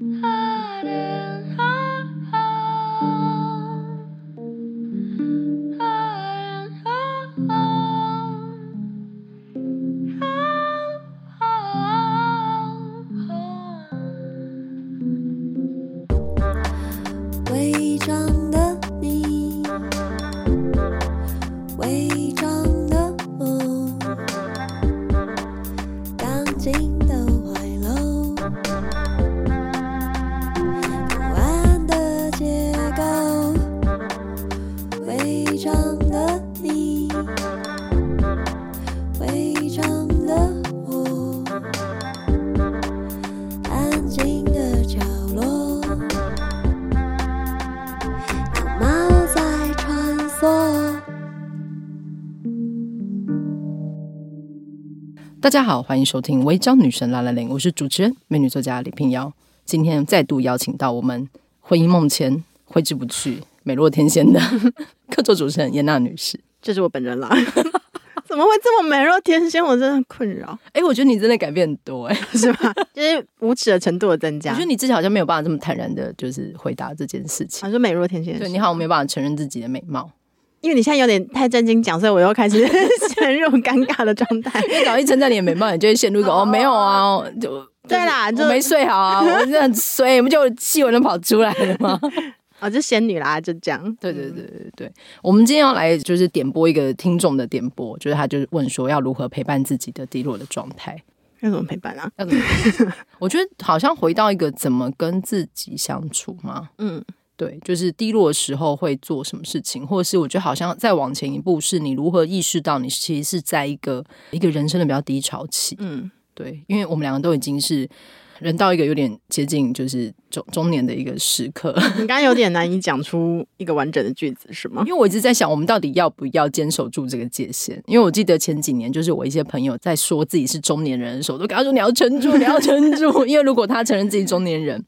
Ah. 大家好，欢迎收听《违章女神拉拉链》，我是主持人美女作家李平瑶。今天再度邀请到我们婚姻梦前挥之不去、美若天仙的 客座主持人严娜女士，这是我本人啦。怎么会这么美若天仙？我真的困扰。哎，我觉得你真的改变很多，哎，是吧？就是无耻的程度的增加。我觉得你之前好像没有办法这么坦然的，就是回答这件事情。我说美若天仙，对你好，我没有办法承认自己的美貌。因为你现在有点太震惊讲，所以我又开始 陷入尴尬的状态。因为搞一称赞你的美貌，你就会陷入一个哦，哦没有啊，就对啦，就没睡好啊，我真的很衰，不就气温都跑出来了嘛？哦，就仙女啦，就这样。对对对对对，我们今天要来就是点播一个听众的点播，就是他就是问说要如何陪伴自己的低落的状态，要怎么陪伴啊？要怎么陪伴？我觉得好像回到一个怎么跟自己相处嘛，嗯。对，就是低落的时候会做什么事情，或者是我觉得好像再往前一步，是你如何意识到你其实是在一个一个人生的比较低潮期。嗯，对，因为我们两个都已经是人到一个有点接近就是中中年的一个时刻。你刚刚有点难以讲出一个完整的句子，是吗？因为我一直在想，我们到底要不要坚守住这个界限？因为我记得前几年，就是我一些朋友在说自己是中年人的时候，都跟他说你要撑住，你要撑住，因为如果他承认自己中年人。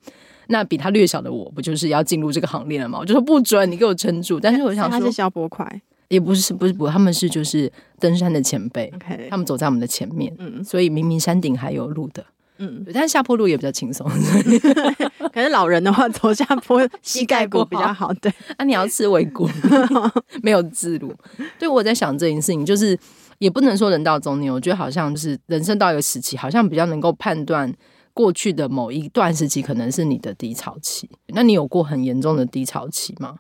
那比他略小的我不就是要进入这个行列了吗？我就说不准，你给我撑住。但是我想说，他是消波块，也不是，不是不，他们是就是登山的前辈，Okay. 他们走在我们的前面，嗯，所以明明山顶还有路的，嗯，但是下坡路也比较轻松。可是老人的话，走下坡膝盖骨比较好。对，那、啊、你要吃尾骨，没有自如。对，我在想这件事情，就是也不能说人到中年，我觉得好像就是人生到一个时期，好像比较能够判断。过去的某一段时期可能是你的低潮期，那你有过很严重的低潮期吗？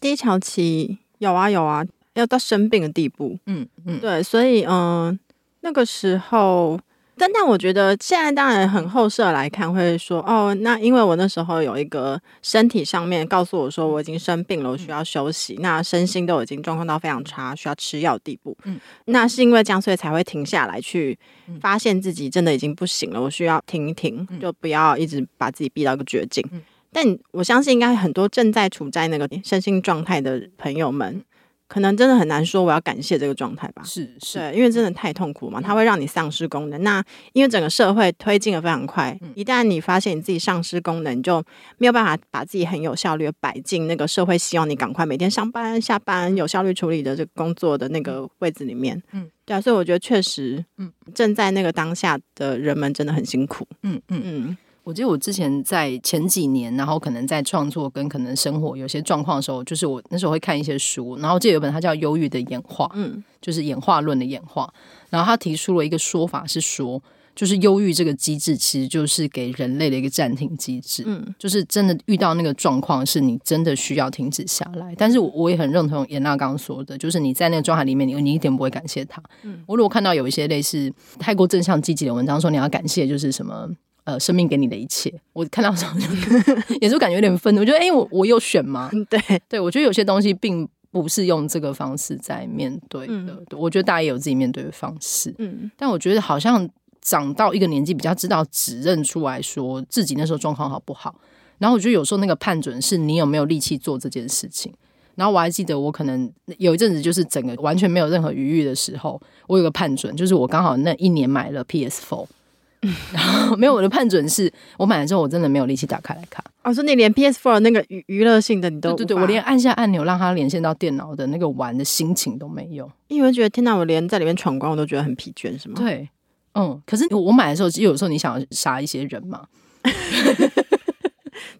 低潮期有啊有啊，要到生病的地步。嗯嗯，对，所以嗯、呃，那个时候。但但我觉得现在当然很后设来看，会说哦，那因为我那时候有一个身体上面告诉我说我已经生病了，我需要休息，那身心都已经状况到非常差，需要吃药的地步。嗯，那是因为这样，所以才会停下来去发现自己真的已经不行了，我需要停一停，就不要一直把自己逼到一个绝境。但我相信，应该很多正在处在那个身心状态的朋友们。可能真的很难说，我要感谢这个状态吧。是是，对，因为真的太痛苦嘛，它会让你丧失功能。那因为整个社会推进的非常快，一旦你发现你自己丧失功能，就没有办法把自己很有效率的摆进那个社会希望你赶快每天上班下班有效率处理的这个工作的那个位置里面。嗯，对啊，所以我觉得确实，嗯，正在那个当下的人们真的很辛苦。嗯嗯嗯。我记得我之前在前几年，然后可能在创作跟可能生活有些状况的时候，就是我那时候会看一些书，然后记得有本它叫《忧郁的演化》，嗯，就是演化论的演化。然后他提出了一个说法是说，就是忧郁这个机制其实就是给人类的一个暂停机制，嗯，就是真的遇到那个状况是你真的需要停止下来。但是我我也很认同严娜刚刚说的，就是你在那个状态里面，你你一点不会感谢他。嗯，我如果看到有一些类似太过正向积极的文章，说你要感谢就是什么。呃，生命给你的一切，我看到时候就 也是感觉有点愤怒。我觉得，哎、欸，我我有选吗？对对，我觉得有些东西并不是用这个方式在面对的。嗯、我觉得大家也有自己面对的方式。嗯，但我觉得好像长到一个年纪，比较知道指认出来说自己那时候状况好不好。然后我觉得有时候那个判准是你有没有力气做这件事情。然后我还记得，我可能有一阵子就是整个完全没有任何余裕的时候，我有个判准，就是我刚好那一年买了 PS4。然后没有，我的判准是我买了之后，我真的没有力气打开来看。哦说、哦、你连 PS4 那个娱娱乐性的你都对对对，我连按下按钮让它连线到电脑的那个玩的心情都没有。因为觉得天哪，我连在里面闯关我都觉得很疲倦，是吗？对，嗯。可是我买的时候，其实有时候你想要杀一些人嘛，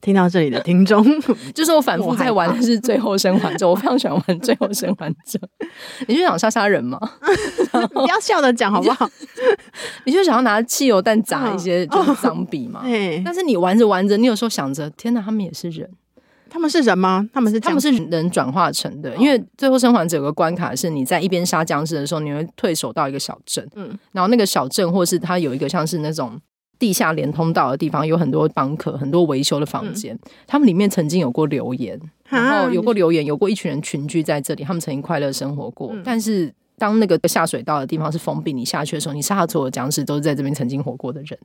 听到这里的听众，就是我反复在玩的是《最后生还者》，我非常喜欢玩《最后生还者》。你就想杀杀人吗？不要笑着讲好不好？你就想要拿汽油弹砸一些就是脏笔嘛？但是你玩着玩着，你有时候想着，天哪，他们也是人。他们是人吗？他们是他们是人转化成的。因为最后生还者有个关卡是，你在一边杀僵尸的时候，你会退守到一个小镇，嗯，然后那个小镇或是它有一个像是那种地下连通道的地方，有很多房客，很多维修的房间，嗯、他们里面曾经有过留言，然后有过留言，有过一群人群居在这里，他们曾经快乐生活过。嗯、但是当那个下水道的地方是封闭，你下去的时候，你杀的所有僵尸都是在这边曾经活过的人。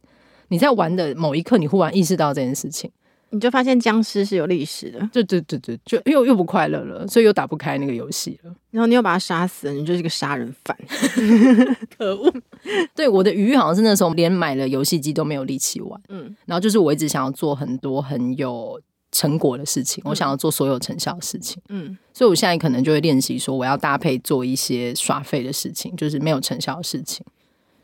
你在玩的某一刻，你忽然意识到这件事情。你就发现僵尸是有历史的，对对对对，就又又不快乐了，所以又打不开那个游戏了。然后你又把他杀死了，你就是个杀人犯，可恶！对，我的鱼好像是那时候连买了游戏机都没有力气玩，嗯，然后就是我一直想要做很多很有成果的事情，嗯、我想要做所有成效的事情，嗯，所以我现在可能就会练习说，我要搭配做一些耍废的事情，就是没有成效的事情。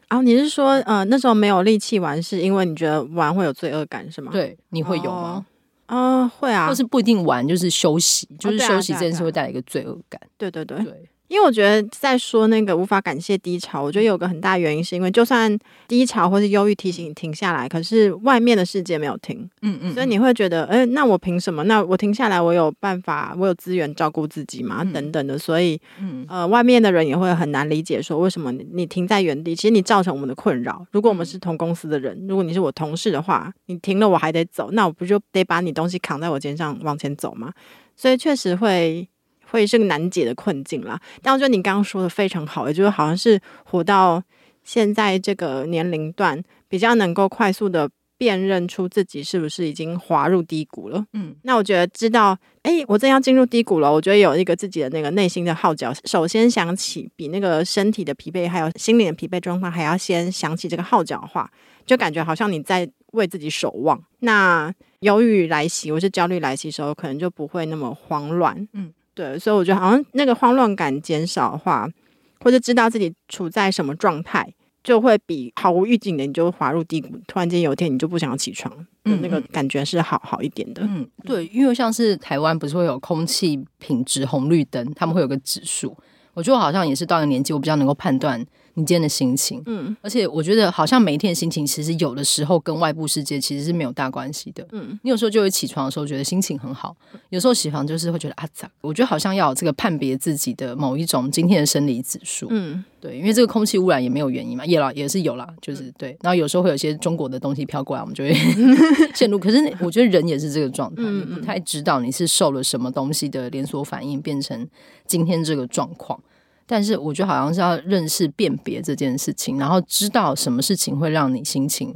啊，你是说，呃，那时候没有力气玩，是因为你觉得玩会有罪恶感，是吗？对，你会有吗？啊、哦呃，会啊，或是不一定玩，就是休息，就是休息这件事会带来一个罪恶感。对对对。对因为我觉得在说那个无法感谢低潮，我觉得有个很大原因是因为，就算低潮或是忧郁提醒你停下来，可是外面的世界没有停，嗯嗯，所以你会觉得，哎，那我凭什么？那我停下来，我有办法，我有资源照顾自己吗？等等的，所以，嗯呃，外面的人也会很难理解，说为什么你停在原地？其实你造成我们的困扰。如果我们是同公司的人，如果你是我同事的话，你停了我还得走，那我不就得把你东西扛在我肩上往前走吗？所以确实会。会是个难解的困境啦，但我觉得你刚刚说的非常好，也就是好像是活到现在这个年龄段，比较能够快速的辨认出自己是不是已经滑入低谷了。嗯，那我觉得知道，哎，我正要进入低谷了，我觉得有一个自己的那个内心的号角，首先想起比那个身体的疲惫还有心理的疲惫状况还要先想起这个号角的话，就感觉好像你在为自己守望。那忧郁来袭或是焦虑来袭的时候，可能就不会那么慌乱。嗯。对，所以我觉得好像那个慌乱感减少的话，或者知道自己处在什么状态，就会比毫无预警的你就滑入低谷，突然间有一天你就不想要起床，嗯，那个感觉是好好一点的。嗯，对，因为像是台湾不是会有空气品质红绿灯，他们会有个指数，我觉得我好像也是到了年纪，我比较能够判断。你今天的心情，嗯，而且我觉得好像每一天的心情，其实有的时候跟外部世界其实是没有大关系的，嗯，你有时候就会起床的时候觉得心情很好，有时候起床就是会觉得啊咋，我觉得好像要有这个判别自己的某一种今天的生理指数，嗯，对，因为这个空气污染也没有原因嘛，也 啦也是有啦，就是对，然后有时候会有一些中国的东西飘过来，我们就会 陷入，可是我觉得人也是这个状态，你不太知道你是受了什么东西的连锁反应，变成今天这个状况。但是我觉得好像是要认识辨别这件事情，然后知道什么事情会让你心情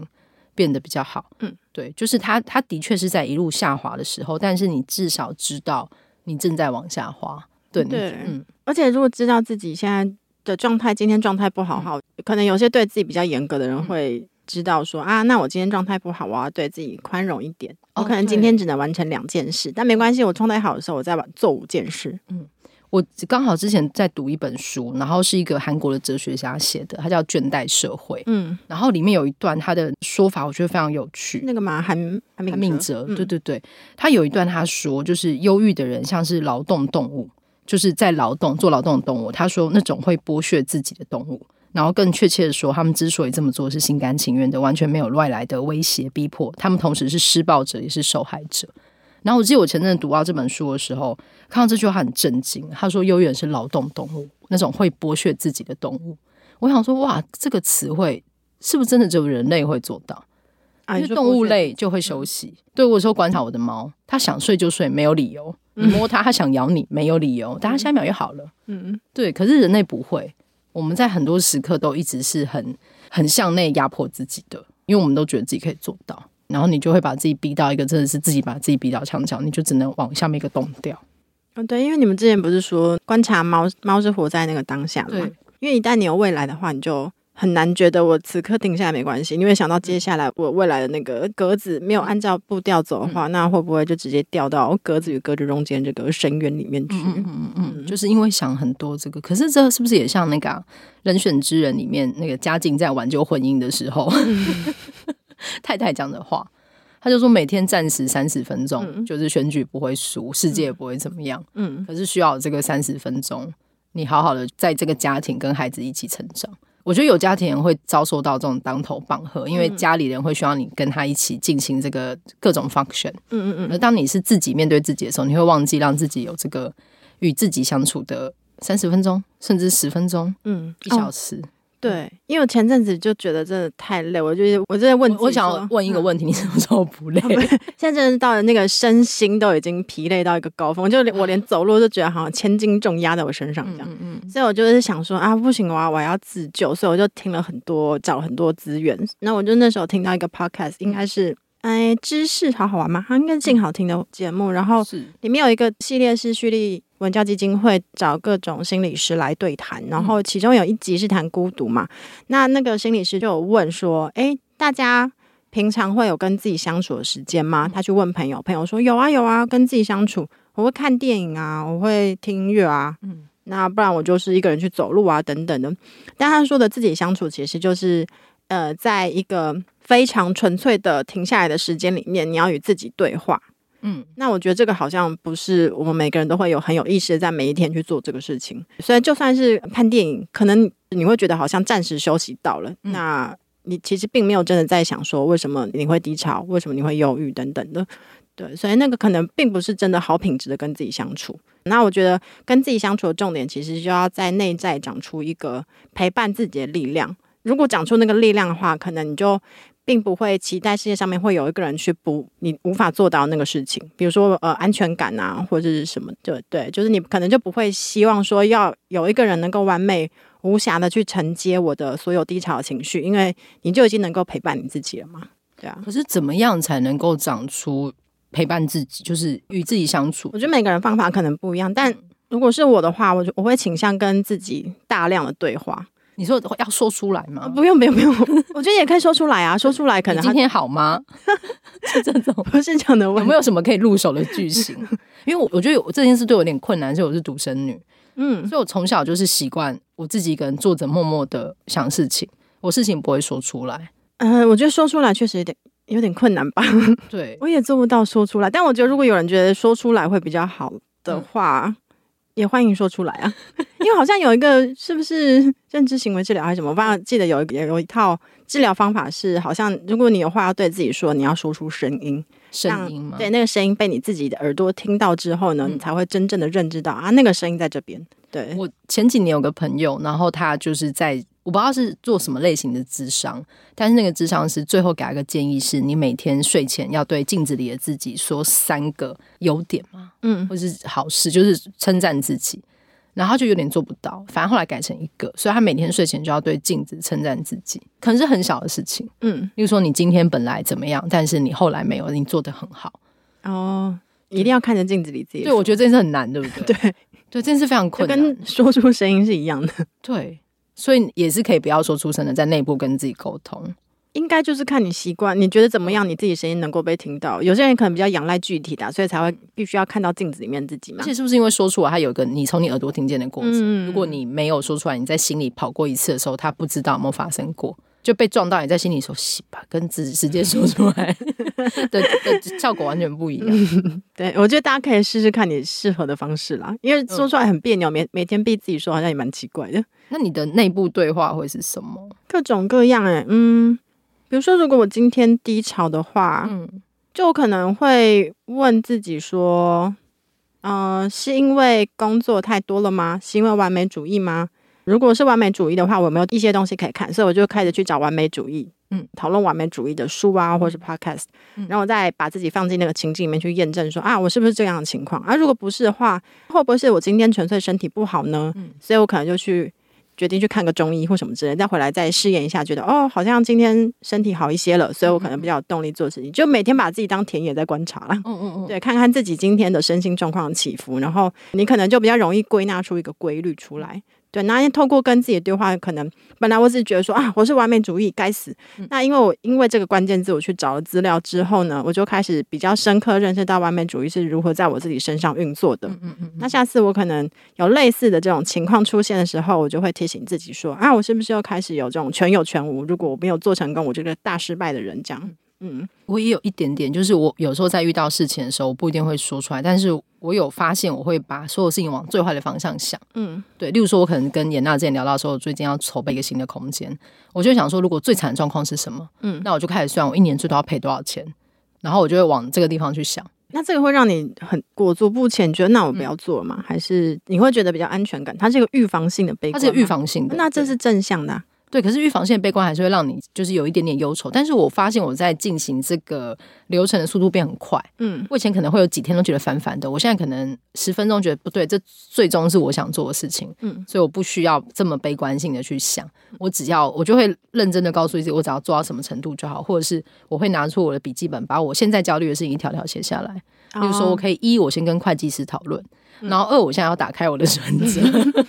变得比较好。嗯，对，就是他，他的确是在一路下滑的时候，但是你至少知道你正在往下滑。对，对，嗯。而且如果知道自己现在的状态，今天状态不好，好，可能有些对自己比较严格的人会知道说啊，那我今天状态不好，我要对自己宽容一点。我可能今天只能完成两件事，但没关系，我状态好的时候，我再做五件事。嗯。我刚好之前在读一本书，然后是一个韩国的哲学家写的，他叫《倦怠社会》。嗯，然后里面有一段他的说法，我觉得非常有趣。那个嘛，韩韩敏哲，对对对，他有一段他说，就是忧郁的人像是劳动动物，就是在劳动做劳动的动物。他说那种会剥削自己的动物，然后更确切的说，他们之所以这么做是心甘情愿的，完全没有外来的威胁逼迫，他们同时是施暴者也是受害者。然后我记得我前阵子读到这本书的时候，看到这句话很震惊。他说：“悠远是劳动动物，那种会剥削自己的动物。”我想说：“哇，这个词汇是不是真的只有人类会做到？啊、因为动物类就会休息。嗯、对我说，观察我的猫，它想睡就睡，没有理由。你摸它，它想咬你，没有理由，但它下一秒又好了。嗯，对。可是人类不会，我们在很多时刻都一直是很很向内压迫自己的，因为我们都觉得自己可以做到。”然后你就会把自己逼到一个真的是自己把自己逼到墙角，你就只能往下面一个洞掉。嗯、哦，对，因为你们之前不是说观察猫，猫是活在那个当下的吗？对，因为一旦你有未来的话，你就很难觉得我此刻停下来没关系。因为想到接下来我未来的那个格子没有按照步调走的话，嗯、那会不会就直接掉到格子与格子中间这个深渊里面去？嗯嗯嗯，嗯，就是因为想很多这个，可是这是不是也像那个、啊、人选之人里面那个家境在挽救婚姻的时候？嗯 太太讲的话，他就说每天暂时三十分钟，嗯、就是选举不会输，世界也不会怎么样。嗯，可是需要这个三十分钟，你好好的在这个家庭跟孩子一起成长。我觉得有家庭人会遭受到这种当头棒喝，因为家里人会需要你跟他一起进行这个各种 function。嗯嗯嗯。而当你是自己面对自己的时候，你会忘记让自己有这个与自己相处的三十分钟，甚至十分钟，嗯，一小时。哦对，因为我前阵子就觉得真的太累，我就我就在问，我想问一个问题：嗯、你什么时候不 累？现在真的是到了那个身心都已经疲累到一个高峰，就我连走路都觉得好像千斤重压在我身上这样。嗯，嗯，嗯，所以我就是想说啊，不行，我要我要自救，所以我就听了很多，找了很多资源。那我就那时候听到一个 podcast，应该是哎，知识好好玩吗？它应该是静好听的节目，然后里面有一个系列是蓄力文教基金会找各种心理师来对谈，然后其中有一集是谈孤独嘛。那那个心理师就有问说：“诶，大家平常会有跟自己相处的时间吗？”他去问朋友，朋友说：“有啊，有啊，跟自己相处，我会看电影啊，我会听音乐啊，嗯，那不然我就是一个人去走路啊，等等的。”但他说的自己相处，其实就是呃，在一个非常纯粹的停下来的时间里面，你要与自己对话。嗯，那我觉得这个好像不是我们每个人都会有很有意识的在每一天去做这个事情。所以就算是看电影，可能你会觉得好像暂时休息到了，嗯、那你其实并没有真的在想说为什么你会低潮，为什么你会忧郁等等的。对，所以那个可能并不是真的好品质的跟自己相处。那我觉得跟自己相处的重点，其实就要在内在长出一个陪伴自己的力量。如果长出那个力量的话，可能你就。并不会期待世界上面会有一个人去补你无法做到那个事情，比如说呃安全感啊，或者是什么，对对，就是你可能就不会希望说要有一个人能够完美无瑕的去承接我的所有低潮的情绪，因为你就已经能够陪伴你自己了嘛，对啊。可是怎么样才能够长出陪伴自己，就是与自己相处？我觉得每个人方法可能不一样，但如果是我的话，我就我会倾向跟自己大量的对话。你说要说出来吗？不用不用不用，我觉得也可以说出来啊，说出来可能今天好吗？是这种不是这样的问题。有没有什么可以入手的剧情？因为我我觉得有这件事对我有点困难，所以我是独生女，嗯，所以我从小就是习惯我自己一个人坐着默默的想事情，我事情不会说出来。嗯、呃，我觉得说出来确实有点有点困难吧。对，我也做不到说出来，但我觉得如果有人觉得说出来会比较好的话。嗯也欢迎说出来啊，因为好像有一个是不是认知行为治疗还是什么？我不知道记得有一有一套治疗方法是，好像如果你有话要对自己说，你要说出声音，声音吗？对，那个声音被你自己的耳朵听到之后呢，嗯、你才会真正的认知到啊，那个声音在这边。对，我前几年有个朋友，然后他就是在。我不知道是做什么类型的智商，但是那个智商是最后给他一个建议是：你每天睡前要对镜子里的自己说三个优点嘛，嗯，或是好事，就是称赞自己。然后就有点做不到，反正后来改成一个，所以他每天睡前就要对镜子称赞自己，可能是很小的事情，嗯，例如说你今天本来怎么样，但是你后来没有，你做的很好哦，一定要看着镜子里自己。对，我觉得这件事很难，对不对？对，对，这件事非常困难，跟说出声音是一样的，对。所以也是可以不要说出声的，在内部跟自己沟通，应该就是看你习惯，你觉得怎么样，你自己声音能够被听到。有些人可能比较仰赖具体的，所以才会必须要看到镜子里面自己嘛。而且是不是因为说出来，它有一个你从你耳朵听见的过程？嗯、如果你没有说出来，你在心里跑过一次的时候，他不知道有没有发生过，就被撞到，你在心里说“洗吧”，跟直直接说出来 的的效果完全不一样。嗯、对，我觉得大家可以试试看你适合的方式啦，因为说出来很别扭，每每天逼自己说，好像也蛮奇怪的。那你的内部对话会是什么？各种各样哎、欸，嗯，比如说，如果我今天低潮的话，嗯，就可能会问自己说，嗯、呃，是因为工作太多了吗？是因为完美主义吗？如果是完美主义的话，我有没有一些东西可以看？所以我就开始去找完美主义，嗯，讨论完美主义的书啊，或是 podcast，、嗯、然后我再把自己放进那个情境里面去验证说，啊，我是不是这样的情况？啊、如果不是的话，会不会是我今天纯粹身体不好呢？嗯，所以我可能就去。决定去看个中医或什么之类，再回来再试验一下，觉得哦，好像今天身体好一些了，所以我可能比较有动力做事情。就每天把自己当田野在观察了，嗯嗯嗯，对，看看自己今天的身心状况的起伏，然后你可能就比较容易归纳出一个规律出来。对，那透过跟自己的对话，可能本来我只是觉得说啊，我是完美主义，该死。嗯、那因为我因为这个关键字，我去找了资料之后呢，我就开始比较深刻认识到完美主义是如何在我自己身上运作的。嗯嗯嗯。那下次我可能有类似的这种情况出现的时候，我就会提醒自己说啊，我是不是又开始有这种全有全无？如果我没有做成功，我这个大失败的人这样。嗯，我也有一点点，就是我有时候在遇到事情的时候，我不一定会说出来，但是我有发现，我会把所有事情往最坏的方向想。嗯，对，例如说，我可能跟严娜之前聊到说，我，最近要筹备一个新的空间，我就想说，如果最惨的状况是什么？嗯，那我就开始算我一年最多要赔多少钱，然后我就会往这个地方去想。那这个会让你很裹足不前，觉得那我不要做了吗？嗯、还是你会觉得比较安全感？它是一个预防性的悲观，它是预防性的，那这是正向的、啊。对，可是预防性的悲观还是会让你就是有一点点忧愁。但是我发现我在进行这个流程的速度变很快。嗯，我以前可能会有几天都觉得烦烦的，我现在可能十分钟觉得不对，这最终是我想做的事情。嗯，所以我不需要这么悲观性的去想，我只要我就会认真的告诉自己，我只要做到什么程度就好，或者是我会拿出我的笔记本，把我现在焦虑的事情一条条写下来。比如说，我可以一，我先跟会计师讨论。然后二，我现在要打开我的存折；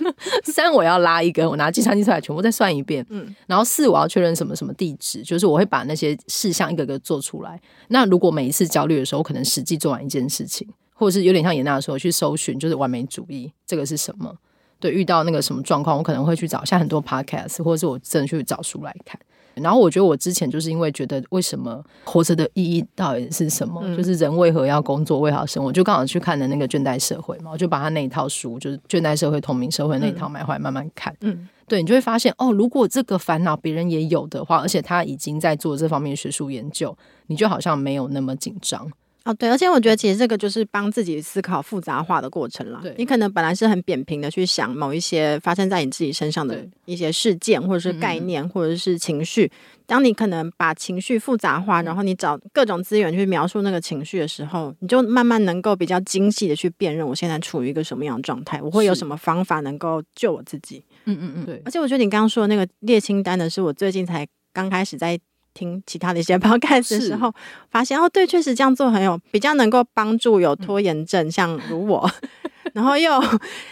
三，我要拉一根，我拿计算机出来，全部再算一遍。嗯，然后四，我要确认什么什么地址，就是我会把那些事项一个个做出来。那如果每一次焦虑的时候，我可能实际做完一件事情，或者是有点像颜讷说去搜寻，就是完美主义这个是什么？对，遇到那个什么状况，我可能会去找，像很多 podcast，或者是我真的去找书来看。然后我觉得我之前就是因为觉得为什么活着的意义到底是什么？嗯、就是人为何要工作，为何要生活？我就刚好去看的那个《倦怠社会》嘛，我就把他那一套书，就是《倦怠社会》《同名社会》那一套买回来慢慢看。嗯，对，你就会发现哦，如果这个烦恼别人也有的话，而且他已经在做这方面学术研究，你就好像没有那么紧张。哦，对，而且我觉得其实这个就是帮自己思考复杂化的过程了。你可能本来是很扁平的去想某一些发生在你自己身上的一些事件，或者是概念，或者是情绪。当你可能把情绪复杂化，然后你找各种资源去描述那个情绪的时候，你就慢慢能够比较精细的去辨认我现在处于一个什么样的状态，我会有什么方法能够救我自己。嗯嗯嗯，对。而且我觉得你刚刚说的那个列清单的是我最近才刚开始在。听其他的一些 podcast 的时候，发现哦，对，确实这样做很有比较能够帮助有拖延症，嗯、像如我，然后又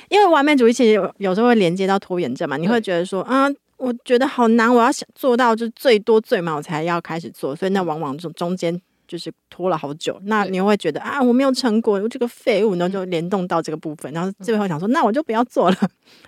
因为完美主义其实有有时候会连接到拖延症嘛，你会觉得说啊，我觉得好难，我要想做到就最多最慢我才要开始做，所以那往往中中间。就是拖了好久，那你会觉得啊，我没有成果，我这个废物，然后就联动到这个部分，然后最后想说，那我就不要做了。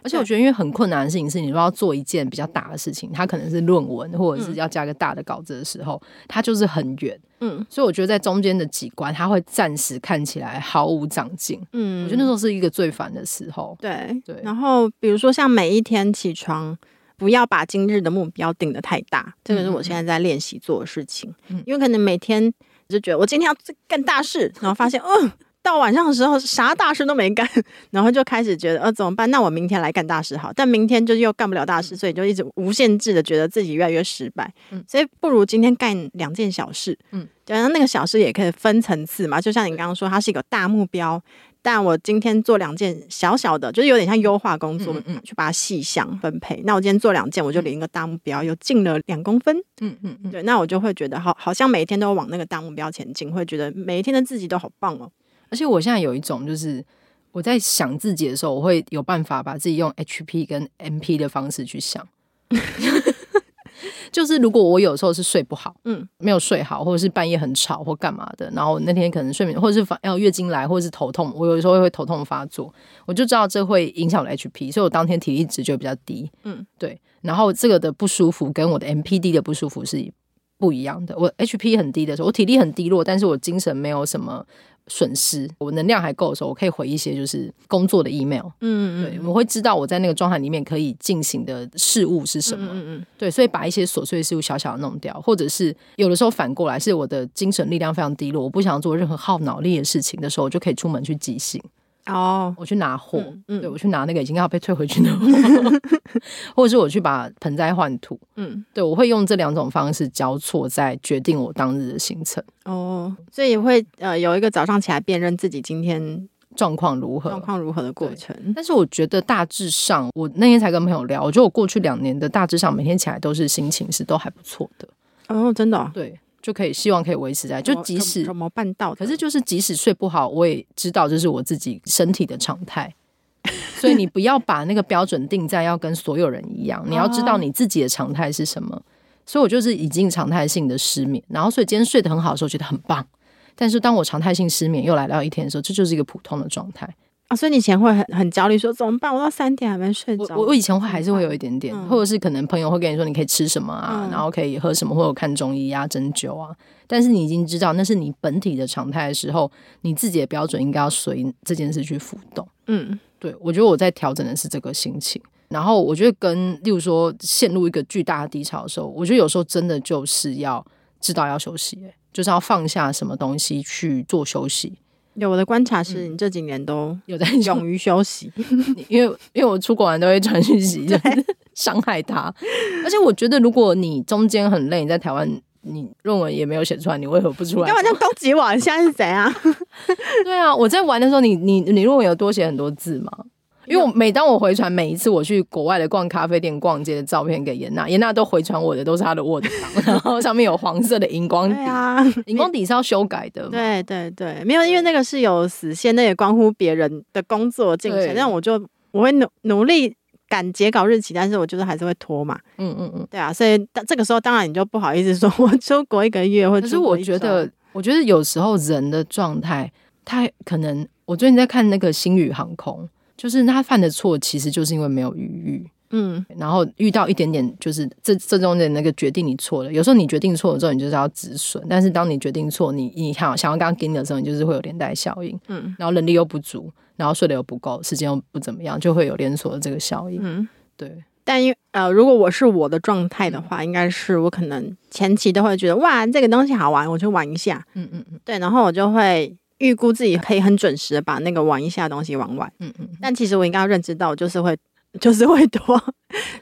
而且我觉得，因为很困难的事情是，你如果要做一件比较大的事情，它可能是论文，或者是要加个大的稿子的时候，它就是很远。嗯，所以我觉得在中间的几关，它会暂时看起来毫无长进。嗯，我觉得那时候是一个最烦的时候。对对。然后比如说像每一天起床，不要把今日的目标定得太大，这个是我现在在练习做的事情。嗯，因为可能每天。就觉得我今天要干大事，然后发现，嗯、呃，到晚上的时候啥大事都没干，然后就开始觉得，呃，怎么办？那我明天来干大事好。但明天就又干不了大事，所以就一直无限制的觉得自己越来越失败。嗯，所以不如今天干两件小事。嗯，然后那个小事也可以分层次嘛，就像你刚刚说，它是一个大目标。但我今天做两件小小的，就是有点像优化工作，嗯嗯，去把它细项分配。那我今天做两件，我就领一个大目标，又进了两公分。嗯嗯嗯，对，那我就会觉得好，好像每一天都往那个大目标前进，会觉得每一天的自己都好棒哦。而且我现在有一种，就是我在想自己的时候，我会有办法把自己用 HP 跟 MP 的方式去想。就是如果我有时候是睡不好，嗯，没有睡好，或者是半夜很吵或干嘛的，然后那天可能睡眠，或者是要月经来，或者是头痛，我有时候会头痛发作，我就知道这会影响我的 HP，所以我当天体力值就比较低，嗯，对。然后这个的不舒服跟我的 MPD 的不舒服是不一样的。我 HP 很低的时候，我体力很低落，但是我精神没有什么。损失，我能量还够的时候，我可以回一些就是工作的 email。嗯嗯，对，我会知道我在那个状态里面可以进行的事物是什么。嗯嗯，对，所以把一些琐碎的事物小小的弄掉，或者是有的时候反过来是我的精神力量非常低落，我不想做任何耗脑力的事情的时候，我就可以出门去寄信。哦，我去拿货，嗯，嗯，对，我去拿那个已经要被退回去的货，或者是我去把盆栽换土，嗯，对，我会用这两种方式交错在决定我当日的行程。哦，所以会呃有一个早上起来辨认自己今天状况如何，状况如何的过程。但是我觉得大致上，我那天才跟朋友聊，我觉得我过去两年的大致上每天起来都是心情是都还不错的。哦，真的哦？对。就可以希望可以维持在，就即使怎么办到？可是就是即使睡不好，我也知道这是我自己身体的常态。所以你不要把那个标准定在要跟所有人一样，你要知道你自己的常态是什么。所以我就是已经常态性的失眠，然后所以今天睡得很好的时候觉得很棒，但是当我常态性失眠又来到一天的时候，这就是一个普通的状态。啊，所以你以前会很很焦虑，说怎么办？我到三点还没睡着。我我以前会还是会有一点点，嗯、或者是可能朋友会跟你说你可以吃什么啊，嗯、然后可以喝什么，或者看中医啊、针灸啊。但是你已经知道那是你本体的常态的时候，你自己的标准应该要随这件事去浮动。嗯，对，我觉得我在调整的是这个心情。然后我觉得跟例如说陷入一个巨大的低潮的时候，我觉得有时候真的就是要知道要休息，就是要放下什么东西去做休息。有我的观察是你这几年都有在勇于休息，因为因为我出国玩都会传讯息，对 伤害他。而且我觉得如果你中间很累，你在台湾你论文也没有写出来，你为何不出来？干嘛这样攻击我？现在是怎样？对啊，我在玩的时候，你你你论文有多写很多字吗？因为我每当我回传每一次我去国外的逛咖啡店、逛街的照片给颜娜，颜娜都回传我的都是她的 Word 档，然后上面有黄色的荧光底啊，荧光底是要修改的。对对对，没有，因为那个是有死线，那也关乎别人的工作进程。那对我就我会努努力赶截稿日期，但是我就是还是会拖嘛。嗯嗯嗯，对啊，所以这个时候当然你就不好意思说我出国一个月或者。可是我觉得，我觉得有时候人的状态，他可能我最近在看那个星宇航空。就是他犯的错，其实就是因为没有余裕，嗯，然后遇到一点点，就是这这中间那个决定你错了。有时候你决定错了之后，你就是要止损。但是当你决定错，你你想想要刚刚给你的时候，你就是会有连带效应，嗯，然后能力又不足，然后睡得又不够，时间又不怎么样，就会有连锁的这个效应，嗯，对。但因呃，如果我是我的状态的话，应该是我可能前期都会觉得哇，这个东西好玩，我就玩一下，嗯嗯嗯，对，然后我就会。预估自己可以很准时的把那个玩一下东西玩完，嗯嗯，但其实我应该要认知到，就是会，就是会多，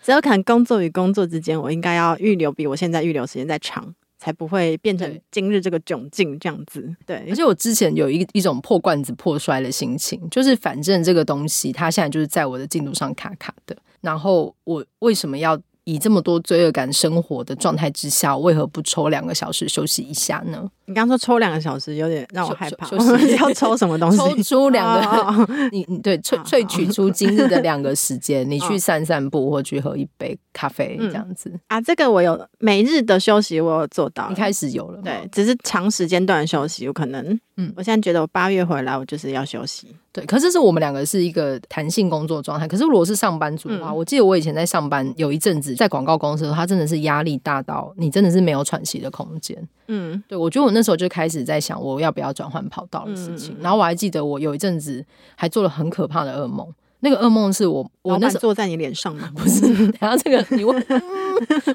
只有可能工作与工作之间，我应该要预留比我现在预留时间再长，才不会变成今日这个窘境这样子。对，而且我之前有一一种破罐子破摔的心情，就是反正这个东西它现在就是在我的进度上卡卡的，然后我为什么要？以这么多罪恶感生活的状态之下，为何不抽两个小时休息一下呢？你刚刚说抽两个小时，有点让我害怕。休息 要抽什么东西？抽出两个，你你对 萃萃取出今日的两个时间，你去散散步或去喝一杯咖啡这样子、嗯、啊。这个我有每日的休息，我有做到。一开始有了，对，只是长时间段休息，有可能。嗯，我现在觉得我八月回来，我就是要休息。对，可是是我们两个是一个弹性工作状态。可是如果是上班族的话，嗯、我记得我以前在上班有一阵子在广告公司他真的是压力大到你真的是没有喘息的空间。嗯，对，我觉得我那时候就开始在想我要不要转换跑道的事情。嗯、然后我还记得我有一阵子还做了很可怕的噩梦。那个噩梦是我，我那时候坐在你脸上吗？不是，然后这个你问，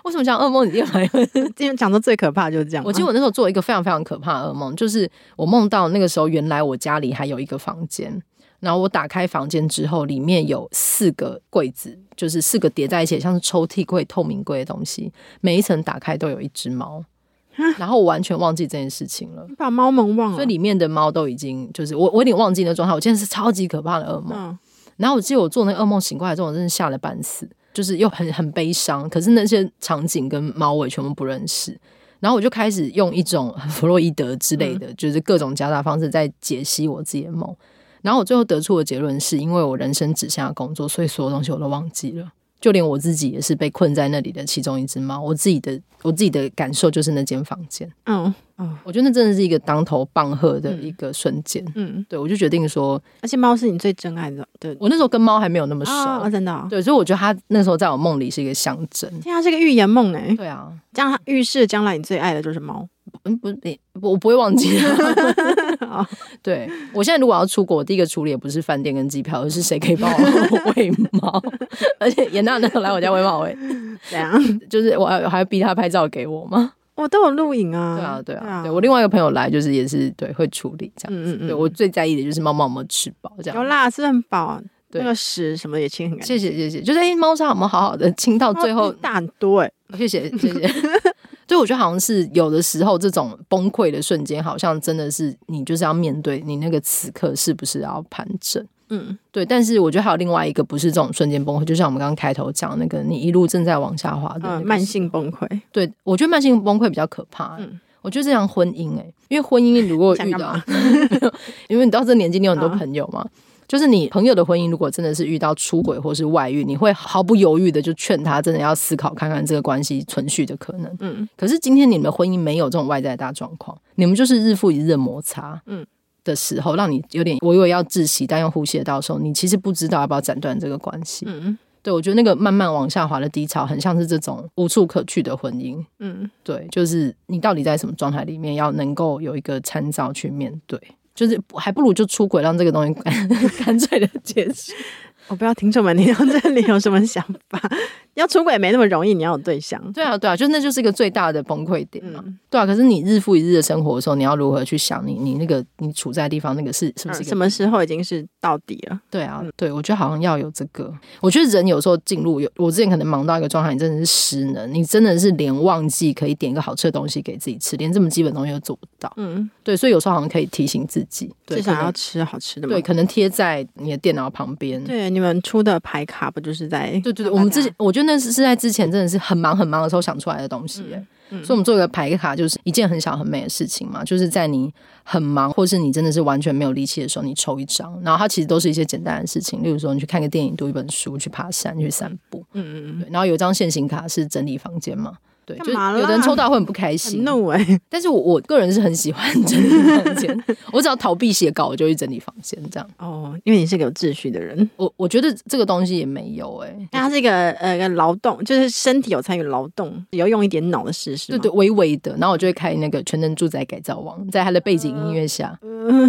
为什么讲噩梦？你因为讲的最可怕就是这样。我记得我那时候做一个非常非常可怕的噩梦，就是我梦到那个时候原来我家里还有一个房间，然后我打开房间之后，里面有四个柜子，就是四个叠在一起，像是抽屉柜、透明柜的东西，每一层打开都有一只猫，然后我完全忘记这件事情了，把猫们忘了，所以里面的猫都已经就是我，我有点忘记那状态。我现在是超级可怕的噩梦。嗯然后我记得我做那个噩梦醒过来之后，我真的吓了半死，就是又很很悲伤。可是那些场景跟猫我也全部不认识。然后我就开始用一种弗洛伊德之类的，嗯、就是各种夹杂方式在解析我自己的梦。然后我最后得出的结论是，因为我人生只剩下工作，所以所有东西我都忘记了。就连我自己也是被困在那里的其中一只猫。我自己的我自己的感受就是那间房间。嗯嗯，我觉得那真的是一个当头棒喝的一个瞬间。嗯，对，我就决定说，而且猫是你最珍爱的。对，我那时候跟猫还没有那么熟，哦、真的、哦。对，所以我觉得它那时候在我梦里是一个象征。它是个预言梦哎。对啊，这样预示将来你最爱的就是猫。嗯，不，你我不会忘记。好 对，我现在如果要出国，第一个处理也不是饭店跟机票，而是谁可以帮我喂猫。而且严娜那时候来我家喂猫，喂怎样？就是我还还要逼他拍照给我吗？我都有录影啊。对啊，对啊，对我另外一个朋友来，就是也是对会处理这样子。对我最在意的就是猫猫有没有吃饱，这样有啦，吃很饱。那个屎什么也清很干净。谢谢谢谢，就是哎，猫砂我们好好的清到最后大很多哎。谢谢谢谢。所以我觉得好像是有的时候，这种崩溃的瞬间，好像真的是你就是要面对你那个此刻是不是要盘整？嗯，对。但是我觉得还有另外一个不是这种瞬间崩溃，就像我们刚刚开头讲那个，你一路正在往下滑的慢性崩溃。对，我觉得慢性崩溃比较可怕。嗯，我觉得这样婚姻哎，因为婚姻如果遇到，因为你到这个年纪，你有很多朋友嘛。就是你朋友的婚姻，如果真的是遇到出轨或是外遇，你会毫不犹豫的就劝他，真的要思考看看这个关系存续的可能。嗯，可是今天你们的婚姻没有这种外在大状况，你们就是日复一日的摩擦。嗯，的时候，让你有点我以为要窒息，但又呼吸得到的时候，你其实不知道要不要斩断这个关系。嗯，对，我觉得那个慢慢往下滑的低潮，很像是这种无处可去的婚姻。嗯，对，就是你到底在什么状态里面，要能够有一个参照去面对，就是还不如就出轨，让这个东西干 干脆的结束。我不知道听众们听到这里有什么想法？要出轨没那么容易，你要有对象。对啊，对啊，就那就是一个最大的崩溃点嘛。嗯、对啊，可是你日复一日的生活的时候，你要如何去想你你那个你处在的地方那个是是不是、嗯、什么时候已经是到底了？对啊，对，我觉得好像要有这个。我觉得人有时候进入有，我之前可能忙到一个状态，你真的是失能，你真的是连忘记可以点一个好吃的东西给自己吃，连这么基本东西都做不到。嗯，对，所以有时候好像可以提醒自己，至少要吃好吃的嘛。对，可能贴在你的电脑旁边。对，你们出的牌卡不就是在？对对对，我们之前我觉得那是是在之前。真的是很忙很忙的时候想出来的东西，嗯嗯、所以我们做一个牌卡，就是一件很小很美的事情嘛。就是在你很忙，或是你真的是完全没有力气的时候，你抽一张，然后它其实都是一些简单的事情，例如说你去看个电影、读一本书、去爬山、去散步，嗯嗯嗯，然后有一张限行卡是整理房间嘛。对，就有的人抽到会很不开心，怒哎、欸！但是我我个人是很喜欢整理房间，我只要逃避写稿，我就去整理房间这样。哦，因为你是个有秩序的人，我我觉得这个东西也没有哎、欸，它是一个呃劳动，就是身体有参与劳动，有用一点脑的事实。对对，微微的，然后我就会开那个全能住宅改造网，在它的背景音乐下，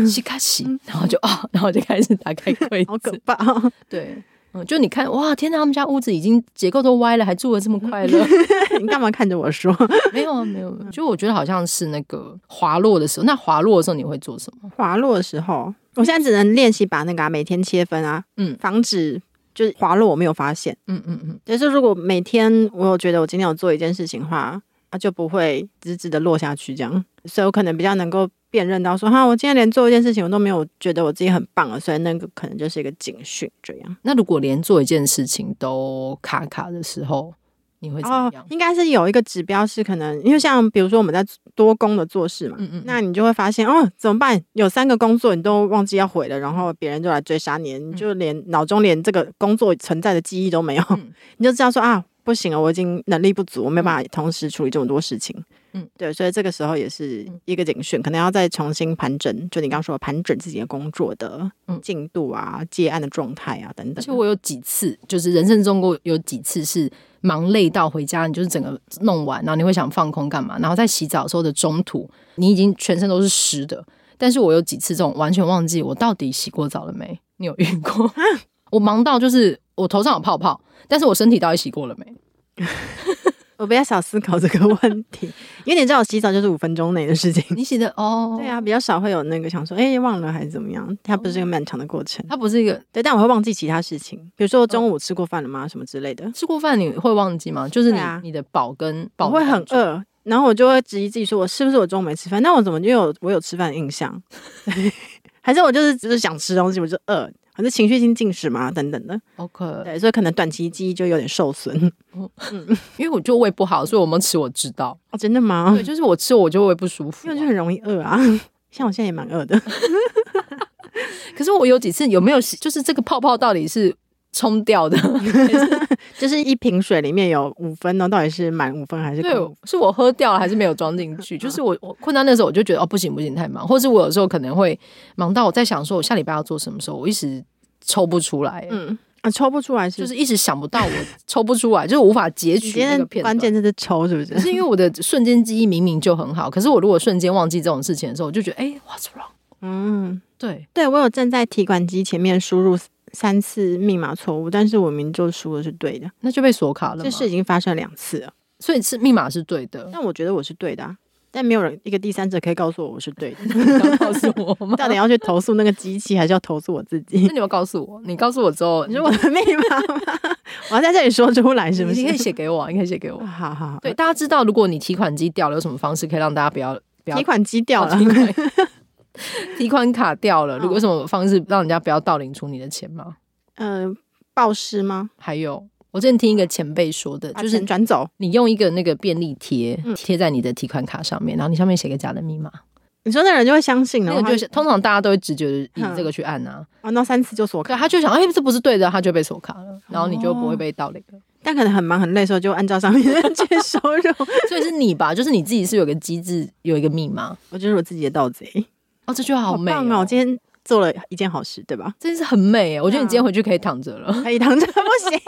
西卡西，然后就哦，然后就开始打开柜子，好可怕、哦，对。就你看，哇，天哪！他们家屋子已经结构都歪了，还住的这么快乐。你干嘛看着我说？没有啊，没有。就我觉得好像是那个滑落的时候。那滑落的时候你会做什么？滑落的时候，我现在只能练习把那个、啊、每天切分啊，嗯，防止就是滑落。我没有发现，嗯嗯嗯。就是如果每天我有觉得我今天有做一件事情的话，啊，就不会直直的落下去这样。所以我可能比较能够。辨认到说哈，我今天连做一件事情我都没有觉得我自己很棒了，所以那个可能就是一个警讯。这样，那如果连做一件事情都卡卡的时候，你会怎么样？哦，应该是有一个指标是可能，因为像比如说我们在多工的做事嘛，嗯嗯，那你就会发现哦，怎么办？有三个工作你都忘记要回了，然后别人就来追杀你，你就连脑中连这个工作存在的记忆都没有，嗯、你就知道说啊，不行了，我已经能力不足，我没办法同时处理这么多事情。嗯，对，所以这个时候也是一个警讯，可能要再重新盘整，就你刚刚说盘整自己的工作的进度啊、接案的状态啊等等。而且我有几次，就是人生中过有几次是忙累到回家，你就是整个弄完，然后你会想放空干嘛？然后在洗澡的时候的中途，你已经全身都是湿的。但是我有几次这种完全忘记我到底洗过澡了没？你有遇过？我忙到就是我头上有泡泡，但是我身体到底洗过了没？我比较少思考这个问题，因为你知道，我洗澡就是五分钟内的事情。你洗的哦，对啊，比较少会有那个想说，哎、欸，忘了还是怎么样？它不是一个漫长的过程，它不是一个对，但我会忘记其他事情，比如说中午吃过饭了吗？什么之类的。吃过饭你会忘记吗？就是你、啊、你的饱跟饱，我会很饿，然后我就会质疑自己，说我是不是我中午没吃饭？那我怎么就有我有吃饭的印象？还是我就是只是想吃东西，我就饿？可是情绪性进食嘛，等等的，OK，对，所以可能短期记忆就有点受损。嗯，因为我就胃不好，所以我们吃我知道。哦，真的吗？对，就是我吃我就胃不舒服，因为就很容易饿啊。像我现在也蛮饿的。可是我有几次有没有，就是这个泡泡到底是？冲掉的，就是一瓶水里面有五分呢，到底是满五分还是？对，是我喝掉了还是没有装进去？就是我我困到那时候，我就觉得哦，不行不行，太忙，或是我有时候可能会忙到我在想说，我下礼拜要做什么时候，我一时抽不出来。嗯啊，抽不出来是，就是一直想不到，我 抽不出来，就是无法截取那个片段。关键就是抽，是不是？是因为我的瞬间记忆明明就很好，可是我如果瞬间忘记这种事情的时候，我就觉得哎，what's wrong？嗯，对对，我有站在提款机前面输入。三次密码错误，但是我明明就输的是对的，那就被锁卡了。这事已经发生两次了，所以是密码是对的。但我觉得我是对的啊，但没有人一个第三者可以告诉我我是对的。你告诉我吗？到底要去投诉那个机器，还是要投诉我自己？那你要告诉我，你告诉我之后，你说我的密码吗？我要在这里说出来，是不是？你可以写给我，你可以写给我。好好，对，大家知道，如果你提款机掉了，有什么方式可以让大家不要不要提款机掉了？提款卡掉了，如果什么方式让人家不要盗领出你的钱吗？嗯、呃，报失吗？还有，我之前听一个前辈说的，就是转走，你用一个那个便利贴贴在你的提款卡上面，嗯、然后你上面写个假的密码，你说那人就会相信了，那个就是通常大家都会直觉以这个去按啊，啊，那三次就锁卡，他就想，哎，这不是对的，他就被锁卡了，然后你就不会被盗领了。但可能很忙很累的时候，就按照上面的 去收入，所以是你吧？就是你自己是有个机制，有一个密码，我就是我自己的盗贼。哦，这句话好美哦！我今天做了一件好事，对吧？真是很美，我觉得你今天回去可以躺着了，可以躺着不行？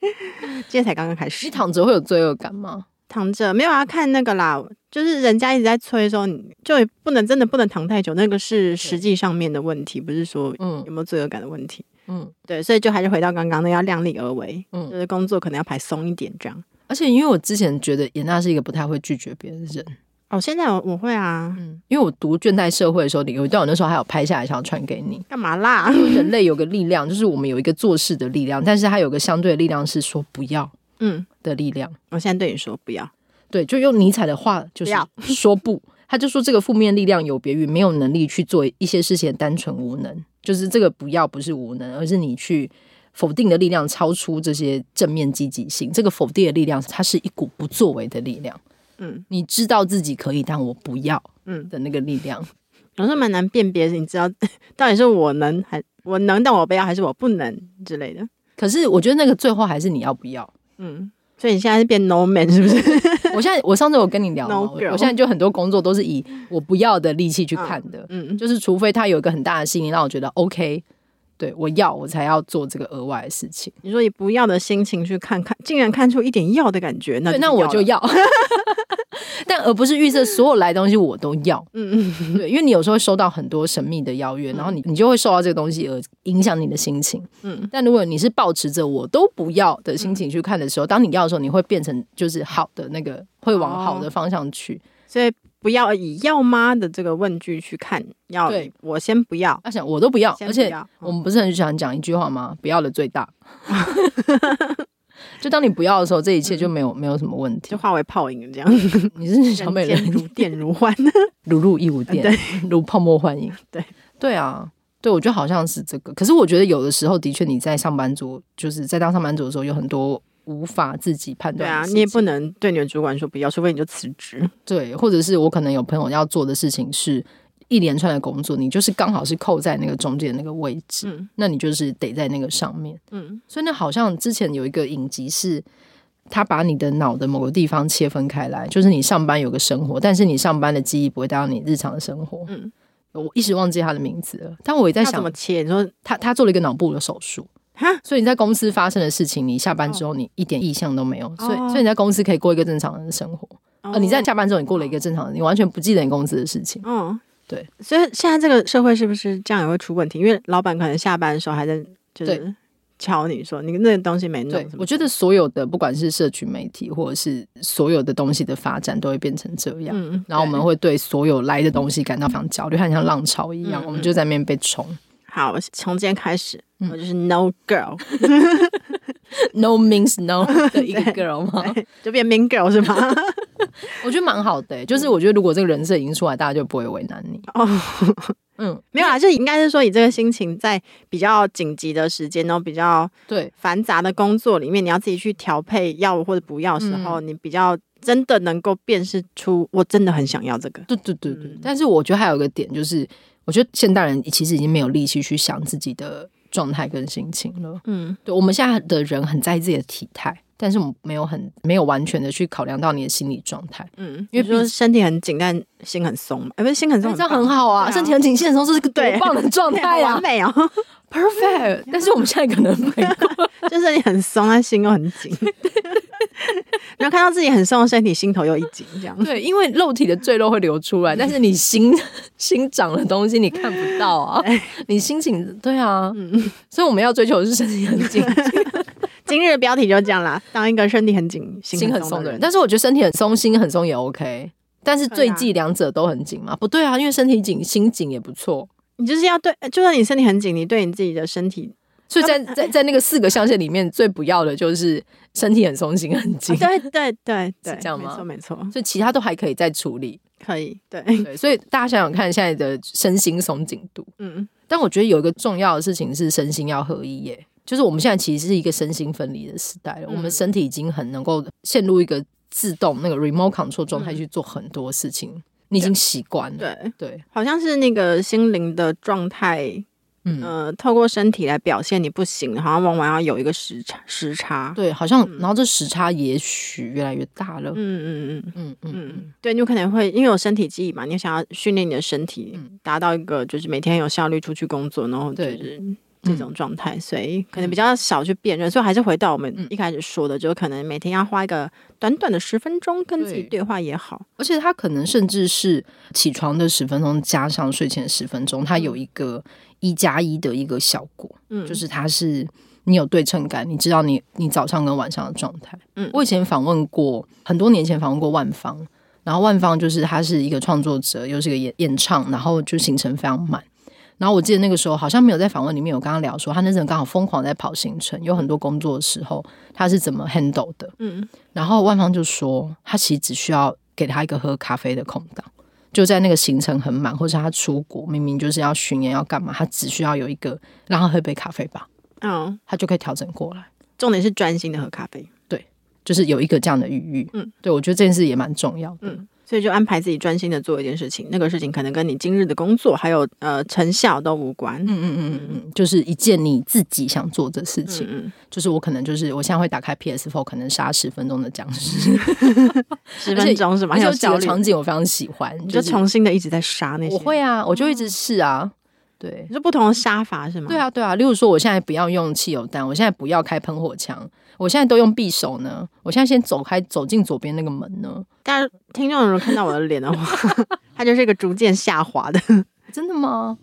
今天才刚刚开始，你躺着会有罪恶感吗？躺着没有啊，看那个啦，就是人家一直在催的时候，你就不能真的不能躺太久，那个是实际上面的问题，不是说嗯有没有罪恶感的问题。嗯，对，所以就还是回到刚刚那要量力而为，嗯，就是工作可能要排松一点这样。而且因为我之前觉得严娜是一个不太会拒绝别人的人，哦，现在我我会啊，嗯，因为我读《倦怠社会》的时候，有一段我那时候还有拍下来，想要传给你。干嘛啦？人类有个力量，就是我们有一个做事的力量，但是它有个相对的力量是说不要，嗯的力量。我现在对你说不要，对，就用尼采的话，就是说不，不他就说这个负面力量有别于没有能力去做一些事情的单纯无能，就是这个不要不是无能，而是你去。否定的力量超出这些正面积极性，这个否定的力量，它是一股不作为的力量。嗯，你知道自己可以，但我不要，嗯的那个力量，有时候蛮难辨别。你知道 到底是我能还我能，但我不要，还是我不能之类的。可是我觉得那个最后还是你要不要。嗯，所以你现在是变 no man 是不是？我现在我上次我跟你聊，no 我现在就很多工作都是以我不要的力气去看的。嗯，嗯就是除非他有一个很大的吸引力，让我觉得 OK。对，我要我才要做这个额外的事情。你说以不要的心情去看看，竟然看出一点要的感觉，那那我就要。但而不是预设所有来的东西我都要。嗯嗯，对，因为你有时候会收到很多神秘的邀约，嗯、然后你你就会受到这个东西而影响你的心情。嗯，但如果你是抱持着我都不要的心情去看的时候，当你要的时候，你会变成就是好的那个，会往好的方向去。哦、所以。不要以要吗的这个问句去看，要对我先不要，他想我都不要，而且我们不是很喜欢讲一句话吗？不要的最大，就当你不要的时候，这一切就没有、嗯、没有什么问题，就化为泡影这样。你是小美人如电如幻，如入亦无电，对如泡沫幻影。对对啊，对我觉得好像是这个。可是我觉得有的时候的确你在上班族，就是在当上班族的时候有很多。无法自己判断，对啊，你也不能对你的主管说不要，除非你就辞职。对，或者是我可能有朋友要做的事情是一连串的工作，你就是刚好是扣在那个中间那个位置，嗯，那你就是得在那个上面，嗯。所以那好像之前有一个影集是，他把你的脑的某个地方切分开来，就是你上班有个生活，但是你上班的记忆不会带到你日常的生活。嗯，我一时忘记他的名字了，但我也在想怎么切。你说他他做了一个脑部的手术。哈，所以你在公司发生的事情，你下班之后你一点印象都没有，所以所以你在公司可以过一个正常人的生活，呃，你在下班之后你过了一个正常的，你完全不记得你公司的事情。嗯，对。所以现在这个社会是不是这样也会出问题？因为老板可能下班的时候还在就是敲你说你那个东西没弄。对，我觉得所有的不管是社群媒体或者是所有的东西的发展都会变成这样，嗯，然后我们会对所有来的东西感到非常焦虑，很像浪潮一样，我们就在那边被冲。好，从今天开始，我就是 no girl，no means no 的一个 girl 吗？就变 mean girl 是吗？我觉得蛮好的、欸，就是我觉得如果这个人设已经出来，大家就不会为难你。哦，嗯，没有啊，就应该是说，以这个心情，在比较紧急的时间，然后比较对繁杂的工作里面，你要自己去调配要或者不要的时候，嗯、你比较真的能够辨识出，我真的很想要这个。对对对对，嗯、但是我觉得还有一个点就是。我觉得现代人其实已经没有力气去想自己的状态跟心情了。嗯，对，我们现在的人很在意自己的体态，但是我们没有很没有完全的去考量到你的心理状态。嗯，因为比如说身体很紧，但心很松嘛。哎，不是心很松，这样很好啊。身体很紧，心很松，这是个多棒的状态啊，完美哦，perfect。但是我们现在可能没有，就是你很松，但心又很紧。然后看到自己很松的身体，心头又一紧，这样。对，因为肉体的赘肉会流出来，但是你心 心长的东西你看不到啊。你心情对啊，嗯，所以我们要追求的是身体很紧。今日的标题就这样啦，当一个身体很紧、心很松的人。但是我觉得身体很松、心很松也 OK，但是最忌两者都很紧嘛？不对啊，因为身体紧、心紧也不错。你就是要对，就算你身体很紧，你对你自己的身体。所以在在在那个四个象限里面，最不要的就是身体很松，心很紧。对对 对对，是这样吗？没错没错。所以其他都还可以再处理，可以。对对，所以大家想想看，现在的身心松紧度。嗯。但我觉得有一个重要的事情是身心要合一耶，就是我们现在其实是一个身心分离的时代了。我们身体已经很能够陷入一个自动那个 remote control 状态去做很多事情，你已经习惯了。对对，好像是那个心灵的状态。嗯、呃，透过身体来表现你不行，好像往往要有一个时差时差。对，好像、嗯、然后这时差也许越来越大了。嗯嗯嗯嗯嗯嗯，对，你有可能会因为有身体记忆嘛，你想要训练你的身体，达到一个就是每天有效率出去工作，然后就是。对这种状态，嗯、所以可能比较少去辨认，嗯、所以还是回到我们一开始说的，嗯、就可能每天要花一个短短的十分钟跟自己对话也好。而且他可能甚至是起床的十分钟加上睡前十分钟，它有一个一加一的一个效果。嗯，就是它是你有对称感，你知道你你早上跟晚上的状态。嗯，我以前访问过很多年前访问过万芳，然后万芳就是他是一个创作者，又是个演演唱，然后就行程非常满。然后我记得那个时候好像没有在访问里面有跟他聊说他那阵刚好疯狂在跑行程，有很多工作的时候他是怎么 handle 的？嗯，然后万芳就说他其实只需要给他一个喝咖啡的空档，就在那个行程很满，或者他出国明明就是要巡演要干嘛，他只需要有一个让他喝杯咖啡吧，嗯，他就可以调整过来。重点是专心的喝咖啡，对，就是有一个这样的余裕，嗯，对我觉得这件事也蛮重要的。嗯所以就安排自己专心的做一件事情，那个事情可能跟你今日的工作还有呃成效都无关。嗯嗯嗯嗯嗯，就是一件你自己想做的事情。嗯，嗯，就是我可能就是我现在会打开 P S Four，可能杀十分钟的僵尸，十分钟是吗？有几个场景我非常喜欢，就重新的一直在杀那些。我会啊，我就一直试啊。对，是不同的杀法是吗？对啊对啊，例如说我现在不要用汽油弹，我现在不要开喷火枪。我现在都用匕首呢。我现在先走开，走进左边那个门呢。大家听众如果看到我的脸的话，它就是一个逐渐下滑的。真的吗？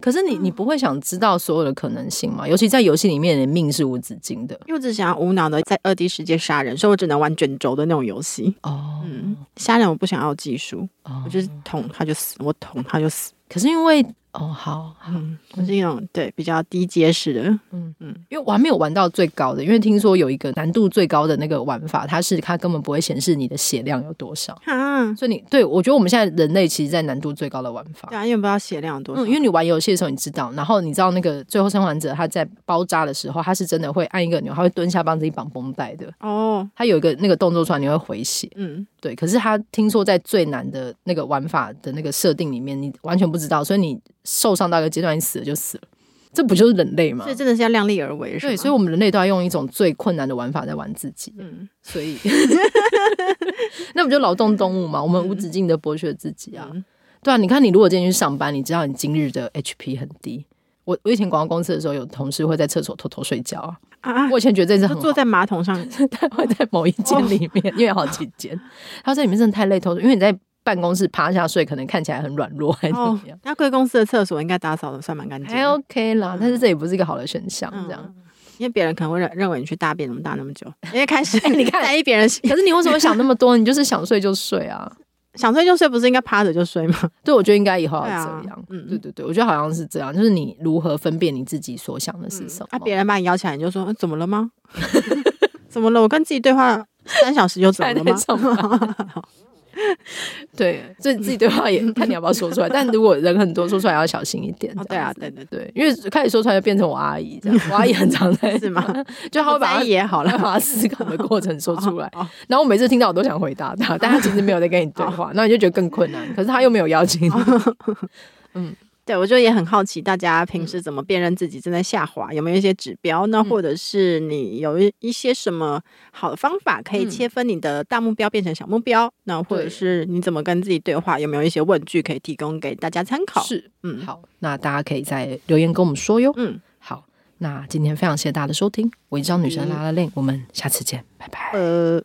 可是你你不会想知道所有的可能性吗？尤其在游戏里面，的命是无止境的。因为我只想要无脑的在二 D 世界杀人，所以我只能玩卷轴的那种游戏。哦，嗯，杀人我不想要技术，哦、我就是捅他就死，我捅他就死。可是因为。哦，好，嗯，我是一种对比较低阶式的，嗯嗯，因为我还没有玩到最高的，因为听说有一个难度最高的那个玩法，它是它根本不会显示你的血量有多少，啊，所以你对我觉得我们现在人类其实，在难度最高的玩法，对啊，因为不知道血量有多少，嗯，因为你玩游戏的时候你知道，然后你知道那个最后生还者他在包扎的时候，他是真的会按一个钮，他会蹲下帮自己绑绷带的，哦，他有一个那个动作出来你会回血，嗯，对，可是他听说在最难的那个玩法的那个设定里面，你完全不知道，所以你。受伤到一个阶段，你死了就死了，这不就是人类吗？所以真的是要量力而为，对，所以我们人类都要用一种最困难的玩法在玩自己。嗯，所以 那不就劳动动物嘛？我们无止境的剥削自己啊！嗯、对啊，你看，你如果今天去上班，你知道你今日的 HP 很低。我我以前广告公司的时候，有同事会在厕所偷偷睡觉啊。啊，我以前觉得这是很坐在马桶上，他会在某一间里面，哦、因为有好几间。他说在里面真的太累，偷偷，因为你在。办公室趴下睡，可能看起来很软弱，还是怎么样？那贵公司的厕所应该打扫的算蛮干净，还 OK 啦。但是这也不是一个好的选项，这样，因为别人可能会认认为你去大便怎么大那么久，因为开始 你看在意别人。可是你为什么想那么多？你就是想睡就睡啊，想睡就睡，不是应该趴着就睡吗？对，我觉得应该以后要这样。嗯，对对对，我觉得好像是这样，就是你如何分辨你自己所想的是什么？那别人把你邀起来，你就说怎么了吗？怎么了？我跟自己对话三小时就怎么了吗？对，所以自己对话也看你要不要说出来。但如果人很多，说出来要小心一点。对啊，对对对，因为开始说出来就变成我阿姨这样。我阿姨很常在，是吗？就他会把他也好了，把他思考的过程说出来。然后我每次听到我都想回答他，但他其实没有在跟你对话，那你就觉得更困难。可是他又没有邀请你。嗯。对，我就也很好奇，大家平时怎么辨认自己正在下滑？有没有一些指标呢？或者是你有一一些什么好的方法，可以切分你的大目标变成小目标？那或者是你怎么跟自己对话？有没有一些问句可以提供给大家参考？是，嗯，好，那大家可以在留言跟我们说哟。嗯，好，那今天非常谢谢大家的收听，我是女神拉拉链，我们下次见，拜拜。呃。